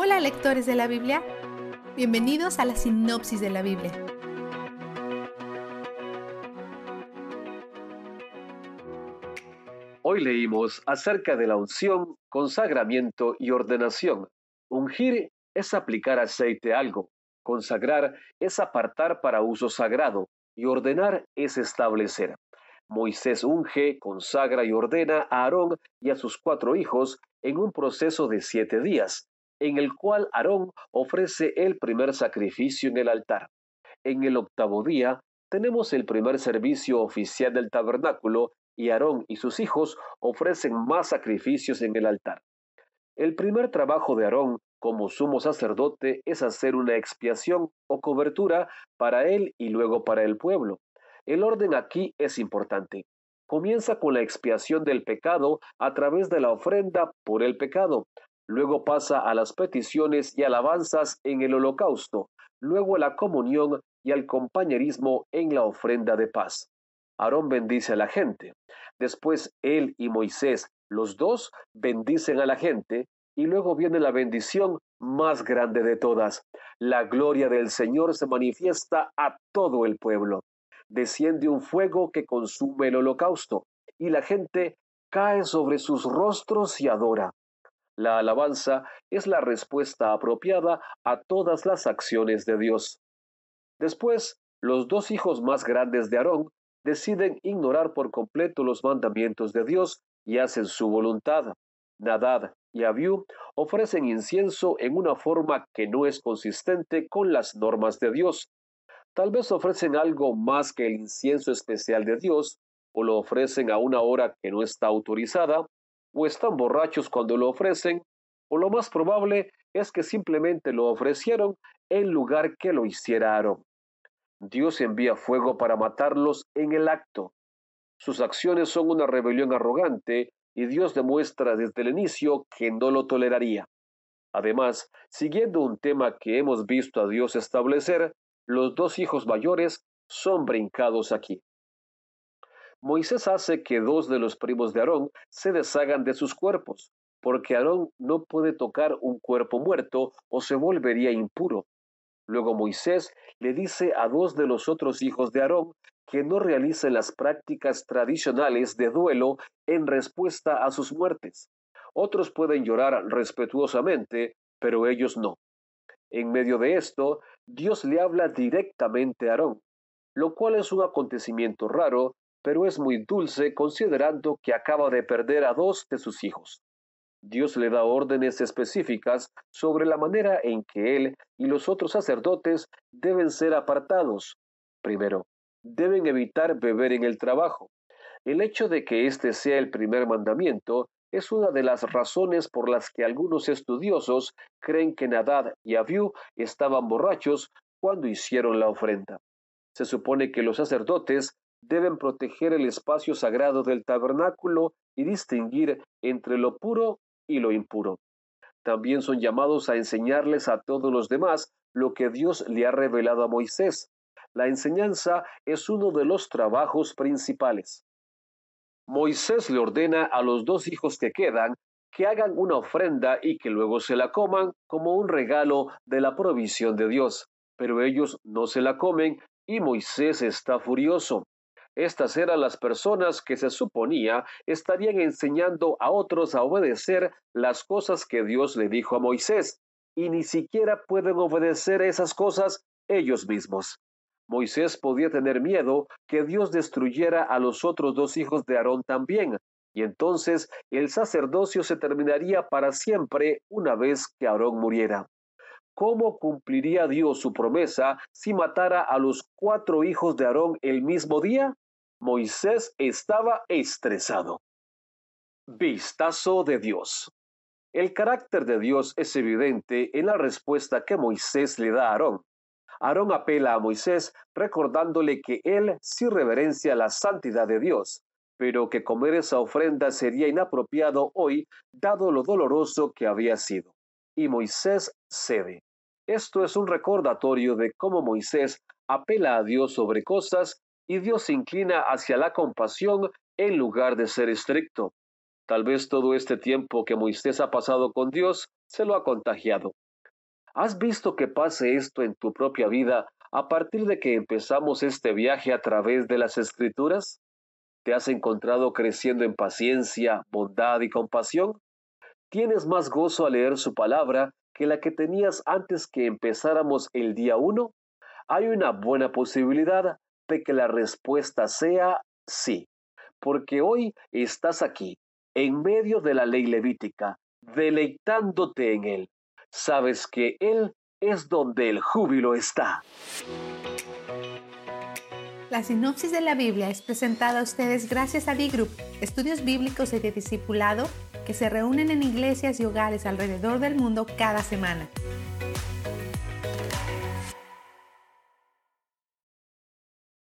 Hola lectores de la Biblia, bienvenidos a la sinopsis de la Biblia. Hoy leímos acerca de la unción, consagramiento y ordenación. Ungir es aplicar aceite a algo, consagrar es apartar para uso sagrado y ordenar es establecer. Moisés unge, consagra y ordena a Aarón y a sus cuatro hijos en un proceso de siete días, en el cual Aarón ofrece el primer sacrificio en el altar. En el octavo día tenemos el primer servicio oficial del tabernáculo y Aarón y sus hijos ofrecen más sacrificios en el altar. El primer trabajo de Aarón como sumo sacerdote es hacer una expiación o cobertura para él y luego para el pueblo. El orden aquí es importante. Comienza con la expiación del pecado a través de la ofrenda por el pecado, luego pasa a las peticiones y alabanzas en el holocausto, luego a la comunión y al compañerismo en la ofrenda de paz. Aarón bendice a la gente. Después él y Moisés, los dos, bendicen a la gente y luego viene la bendición más grande de todas. La gloria del Señor se manifiesta a todo el pueblo. Desciende un fuego que consume el holocausto y la gente cae sobre sus rostros y adora. La alabanza es la respuesta apropiada a todas las acciones de Dios. Después, los dos hijos más grandes de Aarón deciden ignorar por completo los mandamientos de Dios y hacen su voluntad. Nadad y Abiú ofrecen incienso en una forma que no es consistente con las normas de Dios. Tal vez ofrecen algo más que el incienso especial de Dios, o lo ofrecen a una hora que no está autorizada, o están borrachos cuando lo ofrecen, o lo más probable es que simplemente lo ofrecieron en lugar que lo hiciera Aarón. Dios envía fuego para matarlos en el acto. Sus acciones son una rebelión arrogante y Dios demuestra desde el inicio que no lo toleraría. Además, siguiendo un tema que hemos visto a Dios establecer, los dos hijos mayores son brincados aquí. Moisés hace que dos de los primos de Aarón se deshagan de sus cuerpos, porque Aarón no puede tocar un cuerpo muerto o se volvería impuro. Luego Moisés le dice a dos de los otros hijos de Aarón que no realicen las prácticas tradicionales de duelo en respuesta a sus muertes. Otros pueden llorar respetuosamente, pero ellos no. En medio de esto, Dios le habla directamente a Aarón, lo cual es un acontecimiento raro pero es muy dulce considerando que acaba de perder a dos de sus hijos. Dios le da órdenes específicas sobre la manera en que él y los otros sacerdotes deben ser apartados. Primero, deben evitar beber en el trabajo. El hecho de que este sea el primer mandamiento es una de las razones por las que algunos estudiosos creen que Nadad y Abiú estaban borrachos cuando hicieron la ofrenda. Se supone que los sacerdotes deben proteger el espacio sagrado del tabernáculo y distinguir entre lo puro y lo impuro. También son llamados a enseñarles a todos los demás lo que Dios le ha revelado a Moisés. La enseñanza es uno de los trabajos principales. Moisés le ordena a los dos hijos que quedan que hagan una ofrenda y que luego se la coman como un regalo de la provisión de Dios. Pero ellos no se la comen y Moisés está furioso. Estas eran las personas que se suponía estarían enseñando a otros a obedecer las cosas que Dios le dijo a Moisés, y ni siquiera pueden obedecer esas cosas ellos mismos. Moisés podía tener miedo que Dios destruyera a los otros dos hijos de Aarón también, y entonces el sacerdocio se terminaría para siempre una vez que Aarón muriera. ¿Cómo cumpliría Dios su promesa si matara a los cuatro hijos de Aarón el mismo día? Moisés estaba estresado. Vistazo de Dios. El carácter de Dios es evidente en la respuesta que Moisés le da a Aarón. Aarón apela a Moisés recordándole que él sí reverencia la santidad de Dios, pero que comer esa ofrenda sería inapropiado hoy dado lo doloroso que había sido. Y Moisés cede. Esto es un recordatorio de cómo Moisés apela a Dios sobre cosas y Dios se inclina hacia la compasión en lugar de ser estricto. Tal vez todo este tiempo que Moisés ha pasado con Dios se lo ha contagiado. ¿Has visto que pase esto en tu propia vida a partir de que empezamos este viaje a través de las escrituras? ¿Te has encontrado creciendo en paciencia, bondad y compasión? ¿Tienes más gozo al leer su palabra que la que tenías antes que empezáramos el día 1? Hay una buena posibilidad de que la respuesta sea sí, porque hoy estás aquí, en medio de la ley levítica, deleitándote en él. Sabes que él es donde el júbilo está. La sinopsis de la Biblia es presentada a ustedes gracias a D-Group, estudios bíblicos y de discipulado que se reúnen en iglesias y hogares alrededor del mundo cada semana.